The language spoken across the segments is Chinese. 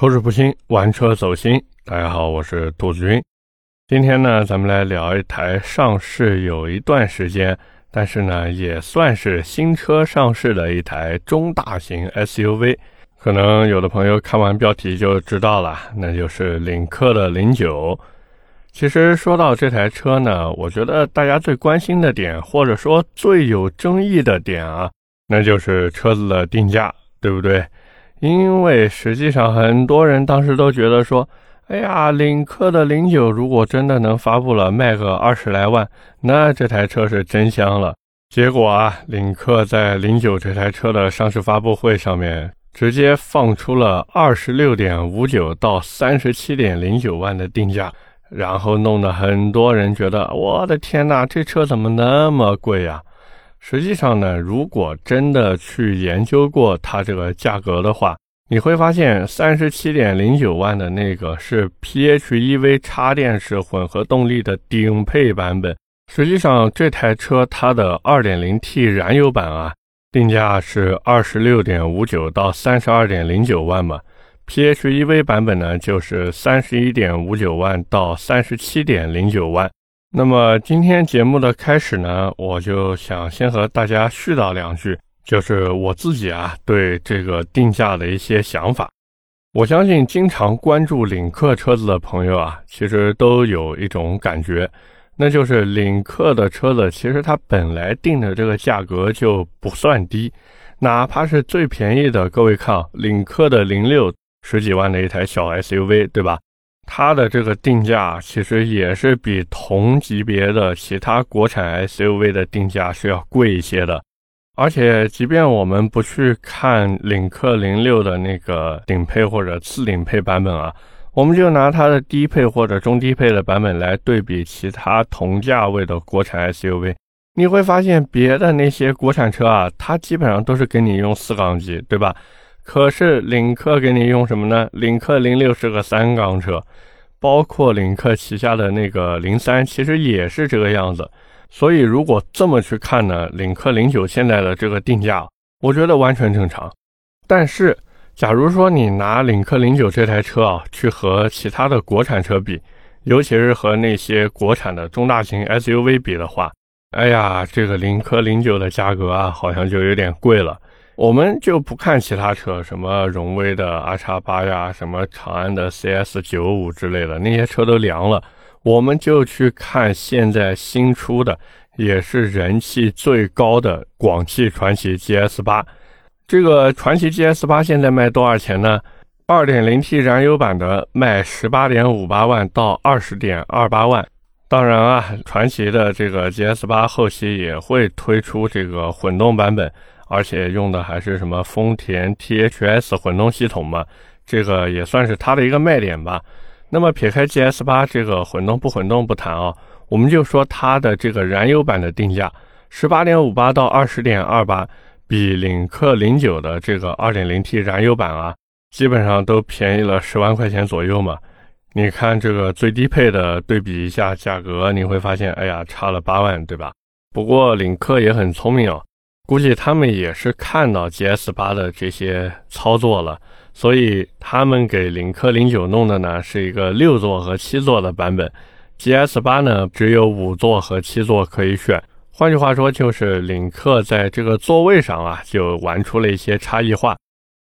口齿不清，玩车走心。大家好，我是杜子君。今天呢，咱们来聊一台上市有一段时间，但是呢，也算是新车上市的一台中大型 SUV。可能有的朋友看完标题就知道了，那就是领克的零九。其实说到这台车呢，我觉得大家最关心的点，或者说最有争议的点啊，那就是车子的定价，对不对？因为实际上很多人当时都觉得说，哎呀，领克的零九如果真的能发布了，卖个二十来万，那这台车是真香了。结果啊，领克在零九这台车的上市发布会上面，直接放出了二十六点五九到三十七点零九万的定价，然后弄得很多人觉得，我的天哪，这车怎么那么贵呀？实际上呢，如果真的去研究过它这个价格的话，你会发现三十七点零九万的那个是 PHEV 插电式混合动力的顶配版本。实际上这台车它的二点零 T 燃油版啊，定价是二十六点五九到三十二点零九万嘛，PHEV 版本呢就是三十一点五九万到三十七点零九万。那么今天节目的开始呢，我就想先和大家絮叨两句，就是我自己啊对这个定价的一些想法。我相信经常关注领克车子的朋友啊，其实都有一种感觉，那就是领克的车子其实它本来定的这个价格就不算低，哪怕是最便宜的，各位看，领克的零六十几万的一台小 SUV，对吧？它的这个定价其实也是比同级别的其他国产 SUV 的定价是要贵一些的，而且即便我们不去看领克零六的那个顶配或者次顶配版本啊，我们就拿它的低配或者中低配的版本来对比其他同价位的国产 SUV，你会发现别的那些国产车啊，它基本上都是给你用四缸机，对吧？可是领克给你用什么呢？领克零六是个三缸车，包括领克旗下的那个零三，其实也是这个样子。所以如果这么去看呢，领克零九现在的这个定价，我觉得完全正常。但是，假如说你拿领克零九这台车啊，去和其他的国产车比，尤其是和那些国产的中大型 SUV 比的话，哎呀，这个领克零九的价格啊，好像就有点贵了。我们就不看其他车，什么荣威的 R 叉八呀，什么长安的 CS 九五之类的，那些车都凉了。我们就去看现在新出的，也是人气最高的广汽传祺 GS 八。这个传祺 GS 八现在卖多少钱呢？二点零 T 燃油版的卖十八点五八万到二十点二八万。当然啊，传祺的这个 GS 八后期也会推出这个混动版本。而且用的还是什么丰田 THS 混动系统嘛，这个也算是它的一个卖点吧。那么撇开 GS 八这个混动不混动不谈啊，我们就说它的这个燃油版的定价，十八点五八到二十点二八，比领克零九的这个二点零 T 燃油版啊，基本上都便宜了十万块钱左右嘛。你看这个最低配的对比一下价格，你会发现，哎呀，差了八万，对吧？不过领克也很聪明哦。估计他们也是看到 GS 八的这些操作了，所以他们给领克零九弄的呢是一个六座和七座的版本，GS 八呢只有五座和七座可以选。换句话说，就是领克在这个座位上啊就玩出了一些差异化。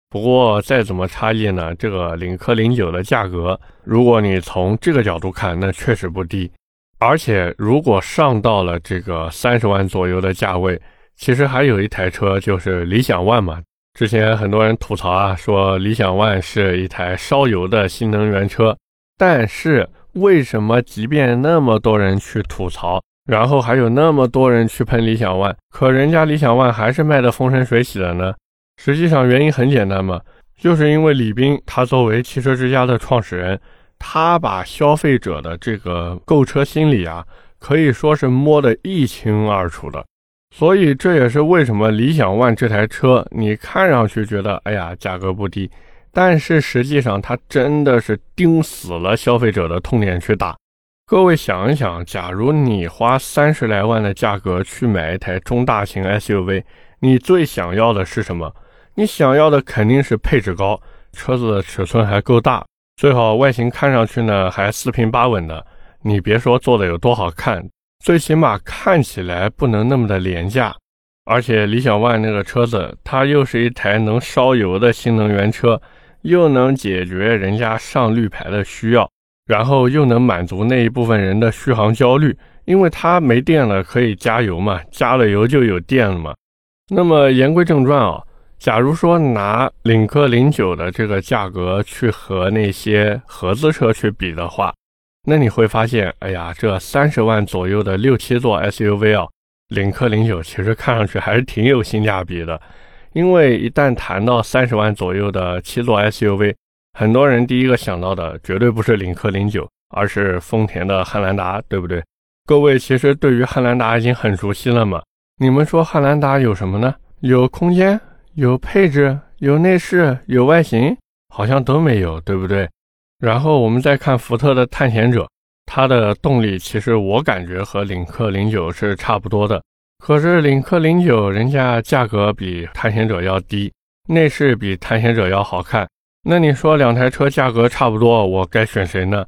不过再怎么差异呢，这个领克零九的价格，如果你从这个角度看，那确实不低。而且如果上到了这个三十万左右的价位。其实还有一台车，就是理想 ONE 嘛。之前很多人吐槽啊，说理想 ONE 是一台烧油的新能源车。但是为什么即便那么多人去吐槽，然后还有那么多人去喷理想 ONE，可人家理想 ONE 还是卖的风生水起的呢？实际上原因很简单嘛，就是因为李斌他作为汽车之家的创始人，他把消费者的这个购车心理啊，可以说是摸得一清二楚的。所以这也是为什么理想 ONE 这台车，你看上去觉得哎呀价格不低，但是实际上它真的是盯死了消费者的痛点去打。各位想一想，假如你花三十来万的价格去买一台中大型 SUV，你最想要的是什么？你想要的肯定是配置高，车子的尺寸还够大，最好外形看上去呢还四平八稳的。你别说做的有多好看，最起码看起来不能那么的廉价。而且理想 ONE 那个车子，它又是一台能烧油的新能源车，又能解决人家上绿牌的需要，然后又能满足那一部分人的续航焦虑，因为它没电了可以加油嘛，加了油就有电了嘛。那么言归正传啊，假如说拿领克零九的这个价格去和那些合资车去比的话，那你会发现，哎呀，这三十万左右的六七座 SUV 啊。领克零九其实看上去还是挺有性价比的，因为一旦谈到三十万左右的七座 SUV，很多人第一个想到的绝对不是领克零九，而是丰田的汉兰达，对不对？各位其实对于汉兰达已经很熟悉了嘛？你们说汉兰达有什么呢？有空间，有配置，有内饰，有外形，好像都没有，对不对？然后我们再看福特的探险者。它的动力其实我感觉和领克零九是差不多的，可是领克零九人家价格比探险者要低，内饰比探险者要好看。那你说两台车价格差不多，我该选谁呢？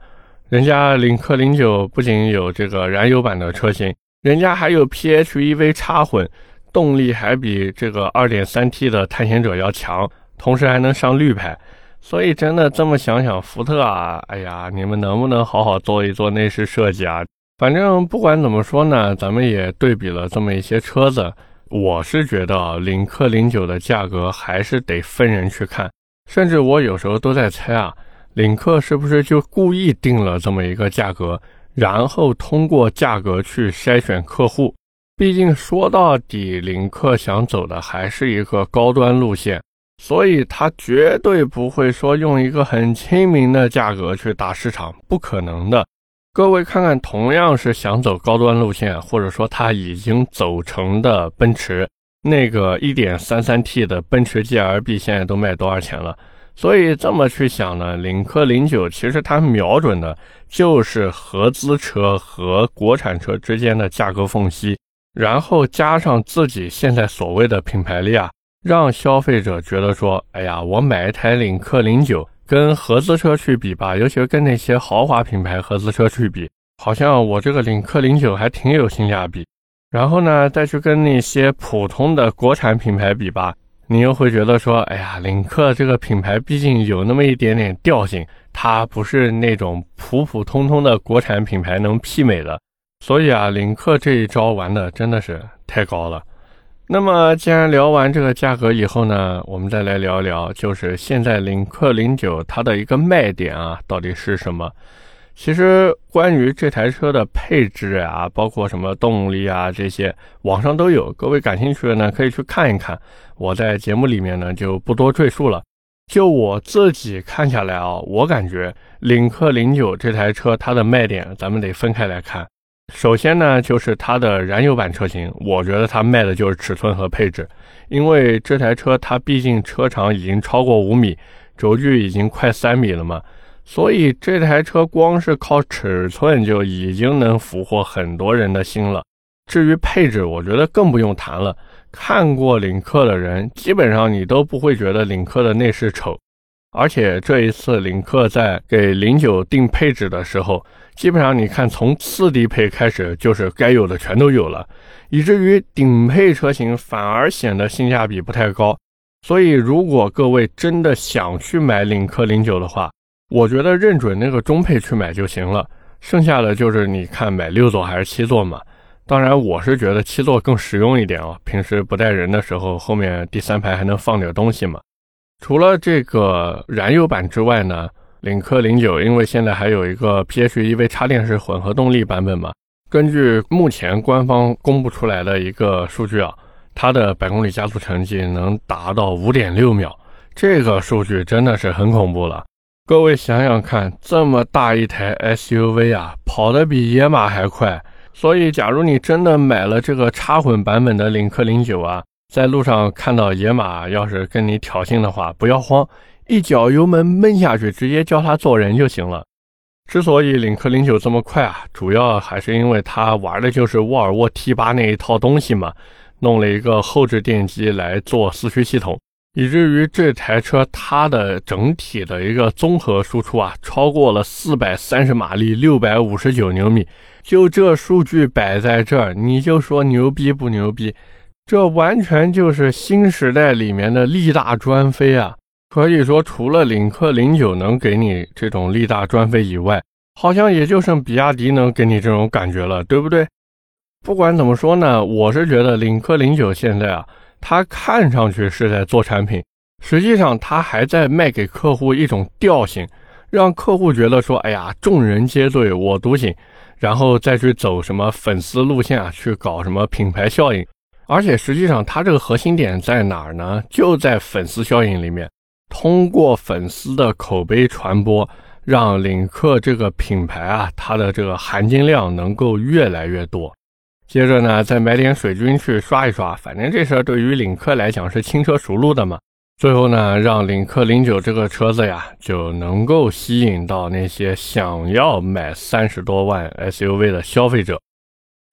人家领克零九不仅有这个燃油版的车型，人家还有 PHEV 插混，动力还比这个 2.3T 的探险者要强，同时还能上绿牌。所以真的这么想想，福特啊，哎呀，你们能不能好好做一做内饰设计啊？反正不管怎么说呢，咱们也对比了这么一些车子，我是觉得领克零九的价格还是得分人去看。甚至我有时候都在猜啊，领克是不是就故意定了这么一个价格，然后通过价格去筛选客户？毕竟说到底，领克想走的还是一个高端路线。所以，他绝对不会说用一个很亲民的价格去打市场，不可能的。各位看看，同样是想走高端路线，或者说他已经走成的奔驰，那个 1.33T 的奔驰 GLB 现在都卖多少钱了？所以这么去想呢，领克零九其实它瞄准的就是合资车和国产车之间的价格缝隙，然后加上自己现在所谓的品牌力啊。让消费者觉得说，哎呀，我买一台领克零九跟合资车去比吧，尤其是跟那些豪华品牌合资车去比，好像我这个领克零九还挺有性价比。然后呢，再去跟那些普通的国产品牌比吧，你又会觉得说，哎呀，领克这个品牌毕竟有那么一点点调性，它不是那种普普通通的国产品牌能媲美的。所以啊，领克这一招玩的真的是太高了。那么，既然聊完这个价格以后呢，我们再来聊一聊，就是现在领克零九它的一个卖点啊，到底是什么？其实关于这台车的配置啊，包括什么动力啊这些，网上都有。各位感兴趣的呢，可以去看一看。我在节目里面呢就不多赘述了。就我自己看下来啊，我感觉领克零九这台车它的卖点，咱们得分开来看。首先呢，就是它的燃油版车型，我觉得它卖的就是尺寸和配置，因为这台车它毕竟车长已经超过五米，轴距已经快三米了嘛，所以这台车光是靠尺寸就已经能俘获很多人的心了。至于配置，我觉得更不用谈了。看过领克的人，基本上你都不会觉得领克的内饰丑。而且这一次领克在给零九定配置的时候，基本上你看从次低配开始就是该有的全都有了，以至于顶配车型反而显得性价比不太高。所以如果各位真的想去买领克零九的话，我觉得认准那个中配去买就行了，剩下的就是你看买六座还是七座嘛。当然我是觉得七座更实用一点哦，平时不带人的时候，后面第三排还能放点东西嘛。除了这个燃油版之外呢，领克零九因为现在还有一个 PHEV 插电式混合动力版本嘛，根据目前官方公布出来的一个数据啊，它的百公里加速成绩能达到五点六秒，这个数据真的是很恐怖了。各位想想看，这么大一台 SUV 啊，跑得比野马还快，所以假如你真的买了这个插混版本的领克零九啊。在路上看到野马，要是跟你挑衅的话，不要慌，一脚油门闷下去，直接教他做人就行了。之所以领克零九这么快啊，主要还是因为它玩的就是沃尔沃 T 八那一套东西嘛，弄了一个后置电机来做四驱系统，以至于这台车它的整体的一个综合输出啊，超过了四百三十马力，六百五十九牛米。就这数据摆在这儿，你就说牛逼不牛逼？这完全就是新时代里面的力大专飞啊！可以说，除了领克零九能给你这种力大专飞以外，好像也就剩比亚迪能给你这种感觉了，对不对？不管怎么说呢，我是觉得领克零九现在啊，它看上去是在做产品，实际上它还在卖给客户一种调性，让客户觉得说，哎呀，众人皆醉我独醒，然后再去走什么粉丝路线啊，去搞什么品牌效应。而且实际上，它这个核心点在哪儿呢？就在粉丝效应里面。通过粉丝的口碑传播，让领克这个品牌啊，它的这个含金量能够越来越多。接着呢，再买点水军去刷一刷，反正这事儿对于领克来讲是轻车熟路的嘛。最后呢，让领克零九这个车子呀，就能够吸引到那些想要买三十多万 SUV 的消费者。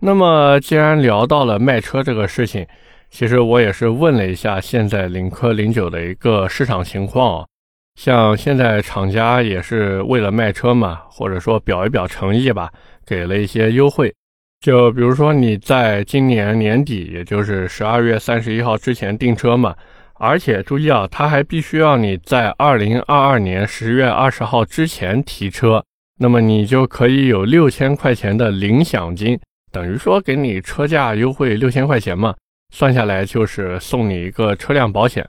那么，既然聊到了卖车这个事情，其实我也是问了一下现在领克零九的一个市场情况啊，像现在厂家也是为了卖车嘛，或者说表一表诚意吧，给了一些优惠。就比如说你在今年年底，也就是十二月三十一号之前订车嘛，而且注意啊，他还必须要你在二零二二年十月二十号之前提车，那么你就可以有六千块钱的领享金，等于说给你车价优惠六千块钱嘛。算下来就是送你一个车辆保险，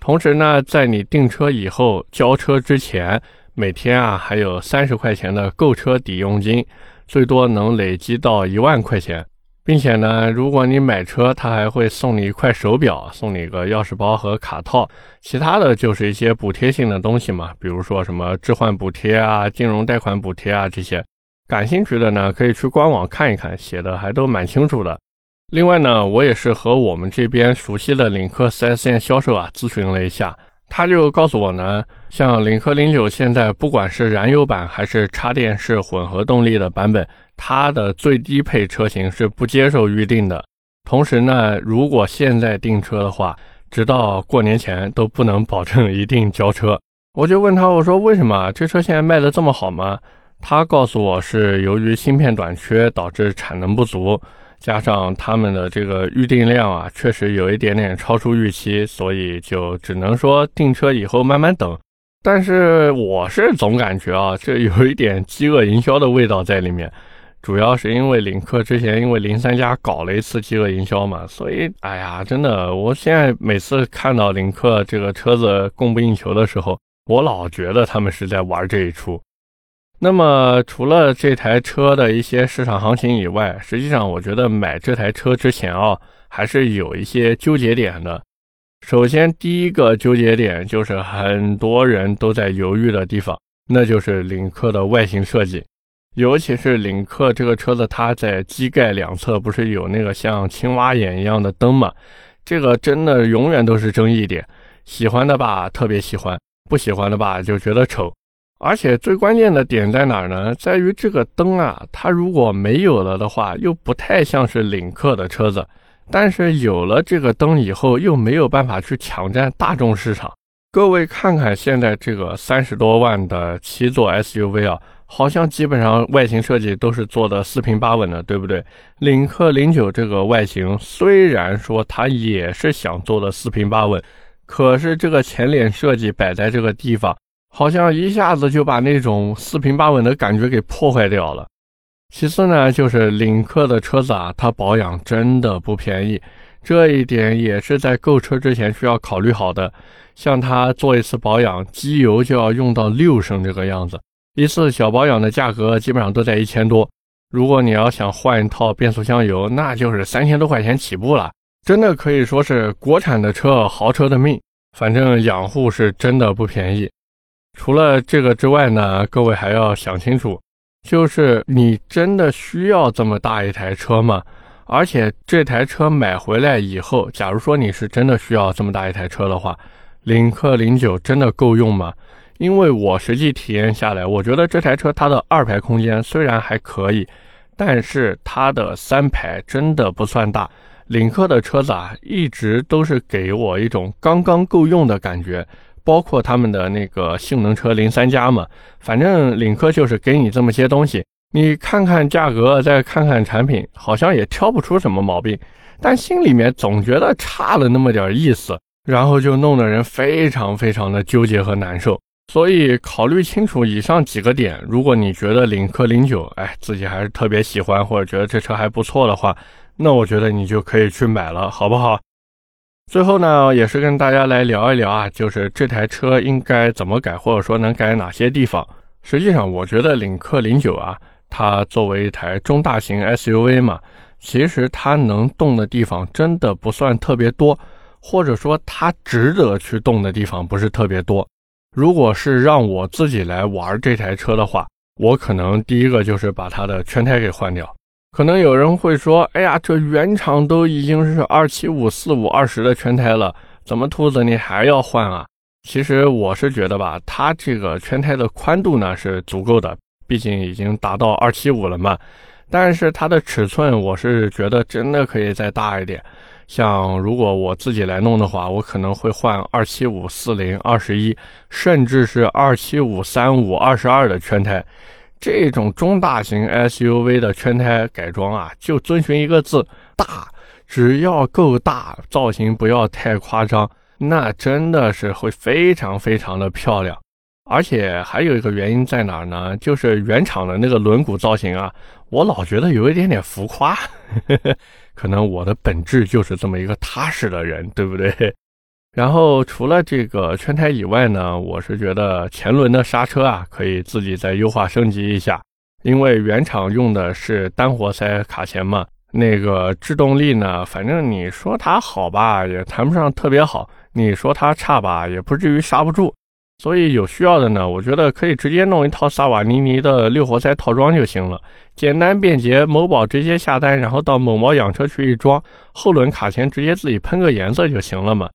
同时呢，在你订车以后交车之前，每天啊还有三十块钱的购车抵佣金，最多能累积到一万块钱，并且呢，如果你买车，他还会送你一块手表，送你一个钥匙包和卡套，其他的就是一些补贴性的东西嘛，比如说什么置换补贴啊、金融贷款补贴啊这些，感兴趣的呢可以去官网看一看，写的还都蛮清楚的。另外呢，我也是和我们这边熟悉的领克 4S 店销售啊咨询了一下，他就告诉我呢，像领克零九现在不管是燃油版还是插电式混合动力的版本，它的最低配车型是不接受预定的。同时呢，如果现在订车的话，直到过年前都不能保证一定交车。我就问他，我说为什么这车现在卖的这么好吗？他告诉我是由于芯片短缺导致产能不足。加上他们的这个预订量啊，确实有一点点超出预期，所以就只能说订车以后慢慢等。但是我是总感觉啊，这有一点饥饿营销的味道在里面。主要是因为领克之前因为零三加搞了一次饥饿营销嘛，所以哎呀，真的，我现在每次看到领克这个车子供不应求的时候，我老觉得他们是在玩这一出。那么，除了这台车的一些市场行情以外，实际上我觉得买这台车之前啊，还是有一些纠结点的。首先，第一个纠结点就是很多人都在犹豫的地方，那就是领克的外形设计，尤其是领克这个车子，它在机盖两侧不是有那个像青蛙眼一样的灯吗？这个真的永远都是争议点，喜欢的吧特别喜欢，不喜欢的吧就觉得丑。而且最关键的点在哪儿呢？在于这个灯啊，它如果没有了的话，又不太像是领克的车子；但是有了这个灯以后，又没有办法去抢占大众市场。各位看看现在这个三十多万的七座 SUV 啊，好像基本上外形设计都是做的四平八稳的，对不对？领克零九这个外形虽然说它也是想做的四平八稳，可是这个前脸设计摆在这个地方。好像一下子就把那种四平八稳的感觉给破坏掉了。其次呢，就是领克的车子啊，它保养真的不便宜，这一点也是在购车之前需要考虑好的。像它做一次保养，机油就要用到六升这个样子，一次小保养的价格基本上都在一千多。如果你要想换一套变速箱油，那就是三千多块钱起步了，真的可以说是国产的车豪车的命。反正养护是真的不便宜。除了这个之外呢，各位还要想清楚，就是你真的需要这么大一台车吗？而且这台车买回来以后，假如说你是真的需要这么大一台车的话，领克零九真的够用吗？因为我实际体验下来，我觉得这台车它的二排空间虽然还可以，但是它的三排真的不算大，领克的车子啊，一直都是给我一种刚刚够用的感觉，包括他们的那个性能车零三加嘛，反正领克就是给你这么些东西，你看看价格，再看看产品，好像也挑不出什么毛病，但心里面总觉得差了那么点意思，然后就弄得人非常非常的纠结和难受。所以考虑清楚以上几个点，如果你觉得领克零九，哎，自己还是特别喜欢，或者觉得这车还不错的话。那我觉得你就可以去买了，好不好？最后呢，也是跟大家来聊一聊啊，就是这台车应该怎么改，或者说能改哪些地方。实际上，我觉得领克零九啊，它作为一台中大型 SUV 嘛，其实它能动的地方真的不算特别多，或者说它值得去动的地方不是特别多。如果是让我自己来玩这台车的话，我可能第一个就是把它的圈胎给换掉。可能有人会说：“哎呀，这原厂都已经是二七五四五二十的圈胎了，怎么兔子你还要换啊？”其实我是觉得吧，它这个圈胎的宽度呢是足够的，毕竟已经达到二七五了嘛。但是它的尺寸，我是觉得真的可以再大一点。像如果我自己来弄的话，我可能会换二七五四零二十一，甚至是二七五三五二十二的圈胎。这种中大型 SUV 的圈胎改装啊，就遵循一个字大，只要够大，造型不要太夸张，那真的是会非常非常的漂亮。而且还有一个原因在哪儿呢？就是原厂的那个轮毂造型啊，我老觉得有一点点浮夸，可能我的本质就是这么一个踏实的人，对不对？然后除了这个圈胎以外呢，我是觉得前轮的刹车啊，可以自己再优化升级一下。因为原厂用的是单活塞卡钳嘛，那个制动力呢，反正你说它好吧，也谈不上特别好；你说它差吧，也不至于刹不住。所以有需要的呢，我觉得可以直接弄一套萨瓦尼尼的六活塞套装就行了，简单便捷。某宝直接下单，然后到某猫养车去一装，后轮卡钳直接自己喷个颜色就行了嘛。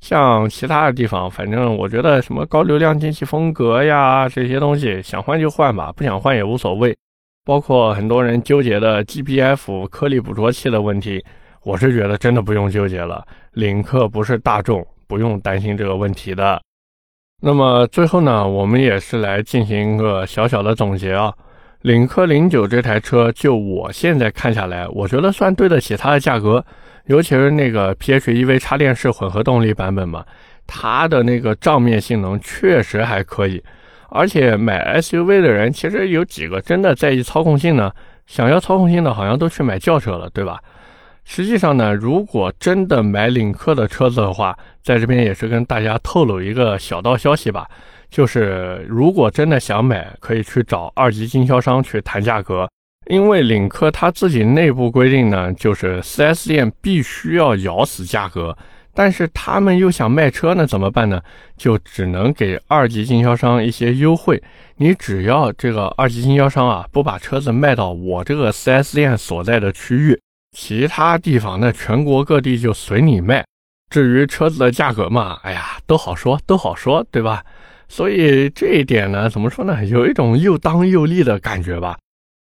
像其他的地方，反正我觉得什么高流量进气风格呀这些东西，想换就换吧，不想换也无所谓。包括很多人纠结的 GPF 颗粒捕捉器的问题，我是觉得真的不用纠结了。领克不是大众，不用担心这个问题的。那么最后呢，我们也是来进行一个小小的总结啊。领克零九这台车，就我现在看下来，我觉得算对得起它的价格。尤其是那个 PHEV 插电式混合动力版本嘛，它的那个账面性能确实还可以。而且买 SUV 的人其实有几个真的在意操控性呢？想要操控性的，好像都去买轿车了，对吧？实际上呢，如果真的买领克的车子的话，在这边也是跟大家透露一个小道消息吧，就是如果真的想买，可以去找二级经销商去谈价格。因为领克它自己内部规定呢，就是 4S 店必须要咬死价格，但是他们又想卖车呢，怎么办呢？就只能给二级经销商一些优惠。你只要这个二级经销商啊，不把车子卖到我这个 4S 店所在的区域，其他地方那全国各地就随你卖。至于车子的价格嘛，哎呀，都好说，都好说，对吧？所以这一点呢，怎么说呢？有一种又当又立的感觉吧。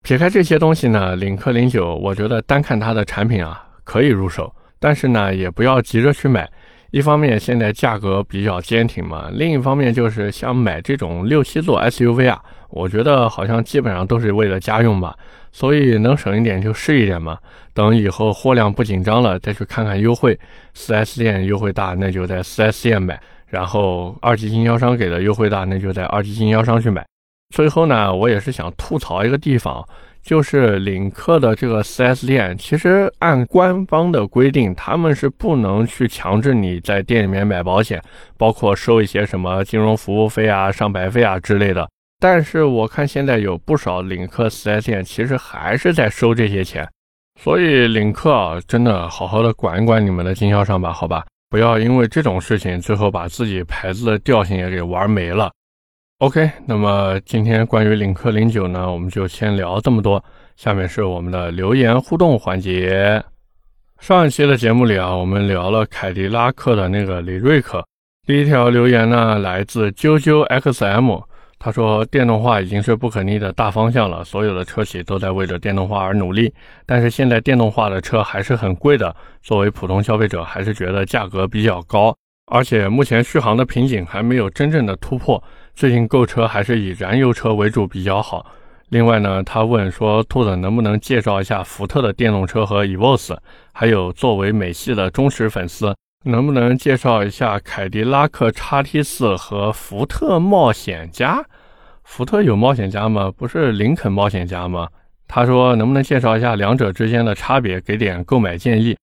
撇开这些东西呢，领克零九，我觉得单看它的产品啊，可以入手，但是呢，也不要急着去买。一方面现在价格比较坚挺嘛，另一方面就是想买这种六七座 SUV 啊，我觉得好像基本上都是为了家用吧，所以能省一点就是一点嘛。等以后货量不紧张了，再去看看优惠，4S 店优惠大，那就在 4S 店买；然后二级经销商给的优惠大，那就在二级经销商去买。最后呢，我也是想吐槽一个地方，就是领克的这个 4S 店，其实按官方的规定，他们是不能去强制你在店里面买保险，包括收一些什么金融服务费啊、上牌费啊之类的。但是我看现在有不少领克 4S 店，其实还是在收这些钱。所以领克啊，真的好好的管一管你们的经销商吧，好吧，不要因为这种事情，最后把自己牌子的调性也给玩没了。OK，那么今天关于领克零九呢，我们就先聊这么多。下面是我们的留言互动环节。上一期的节目里啊，我们聊了凯迪拉克的那个李瑞克。第一条留言呢，来自啾啾 XM，他说，电动化已经是不可逆的大方向了，所有的车企都在为着电动化而努力。但是现在电动化的车还是很贵的，作为普通消费者还是觉得价格比较高，而且目前续航的瓶颈还没有真正的突破。最近购车还是以燃油车为主比较好。另外呢，他问说，兔子能不能介绍一下福特的电动车和 EVOS？还有作为美系的忠实粉丝。能不能介绍一下凯迪拉克 XT4 和福特冒险家？福特有冒险家吗？不是林肯冒险家吗？他说能不能介绍一下两者之间的差别，给点购买建议。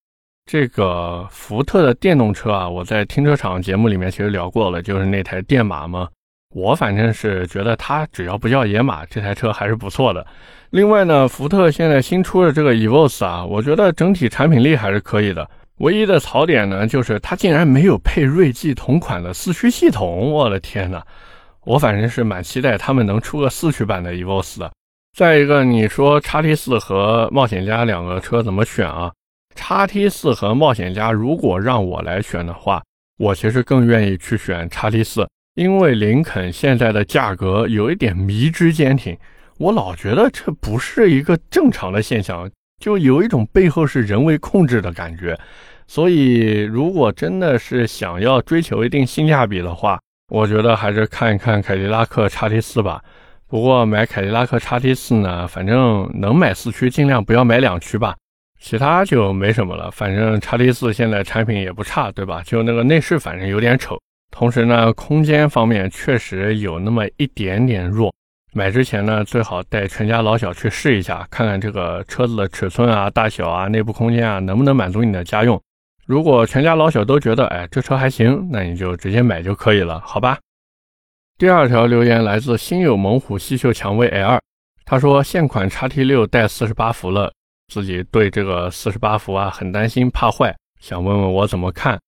这个福特的电动车啊，我在停车场节目里面其实聊过了，就是那台电马嘛。我反正是觉得它只要不叫野马，这台车还是不错的。另外呢，福特现在新出的这个 EVOS 啊，我觉得整体产品力还是可以的。唯一的槽点呢，就是它竟然没有配锐际同款的四驱系统。我的天哪！我反正是蛮期待他们能出个四驱版的 EVOS 的。再一个，你说 XT4 和冒险家两个车怎么选啊？XT4 和冒险家，如果让我来选的话，我其实更愿意去选 XT4，因为林肯现在的价格有一点迷之坚挺，我老觉得这不是一个正常的现象。就有一种背后是人为控制的感觉，所以如果真的是想要追求一定性价比的话，我觉得还是看一看凯迪拉克 XT4 吧。不过买凯迪拉克 XT4 呢，反正能买四驱尽量不要买两驱吧，其他就没什么了。反正 XT4 现在产品也不差，对吧？就那个内饰反正有点丑，同时呢，空间方面确实有那么一点点弱。买之前呢，最好带全家老小去试一下，看看这个车子的尺寸啊、大小啊、内部空间啊，能不能满足你的家用。如果全家老小都觉得，哎，这车还行，那你就直接买就可以了，好吧？第二条留言来自心有猛虎细嗅蔷薇 L，他说现款 XT6 带四十八伏了，自己对这个四十八伏啊很担心，怕坏，想问问我怎么看。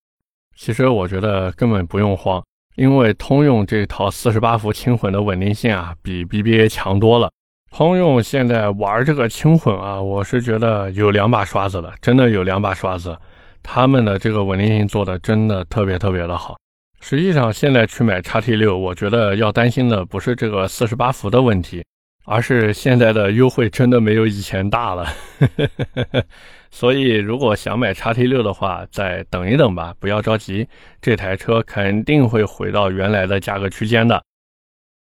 其实我觉得根本不用慌。因为通用这套四十八伏轻混的稳定性啊，比 BBA 强多了。通用现在玩这个轻混啊，我是觉得有两把刷子了，真的有两把刷子。他们的这个稳定性做的真的特别特别的好。实际上现在去买叉 T 六，我觉得要担心的不是这个四十八伏的问题，而是现在的优惠真的没有以前大了。所以，如果想买叉 T 六的话，再等一等吧，不要着急，这台车肯定会回到原来的价格区间的。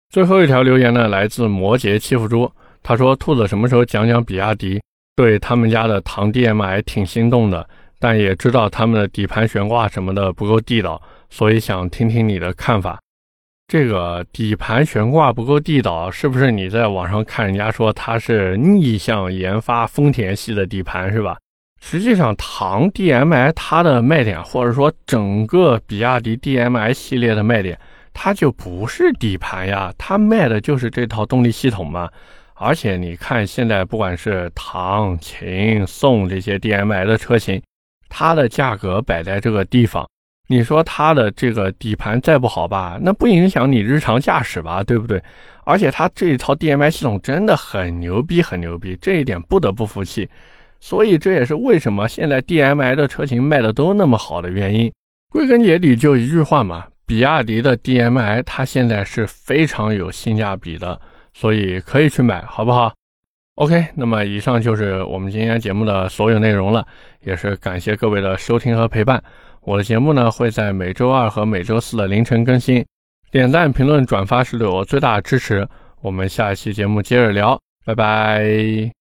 最后一条留言呢，来自摩羯欺负猪，他说：“兔子什么时候讲讲比亚迪？对他们家的唐 DM-i 挺心动的，但也知道他们的底盘悬挂什么的不够地道，所以想听听你的看法。这个底盘悬挂不够地道，是不是你在网上看人家说它是逆向研发丰田系的底盘是吧？”实际上，唐 DMI 它的卖点，或者说整个比亚迪 DMI 系列的卖点，它就不是底盘呀，它卖的就是这套动力系统嘛。而且你看，现在不管是唐、秦、宋这些 DMI 的车型，它的价格摆在这个地方，你说它的这个底盘再不好吧，那不影响你日常驾驶吧，对不对？而且它这一套 DMI 系统真的很牛逼，很牛逼，这一点不得不服气。所以这也是为什么现在 DMI 的车型卖的都那么好的原因。归根结底就一句话嘛，比亚迪的 DMI 它现在是非常有性价比的，所以可以去买，好不好？OK，那么以上就是我们今天节目的所有内容了，也是感谢各位的收听和陪伴。我的节目呢会在每周二和每周四的凌晨更新，点赞、评论、转发是对我最大的支持。我们下一期节目接着聊，拜拜。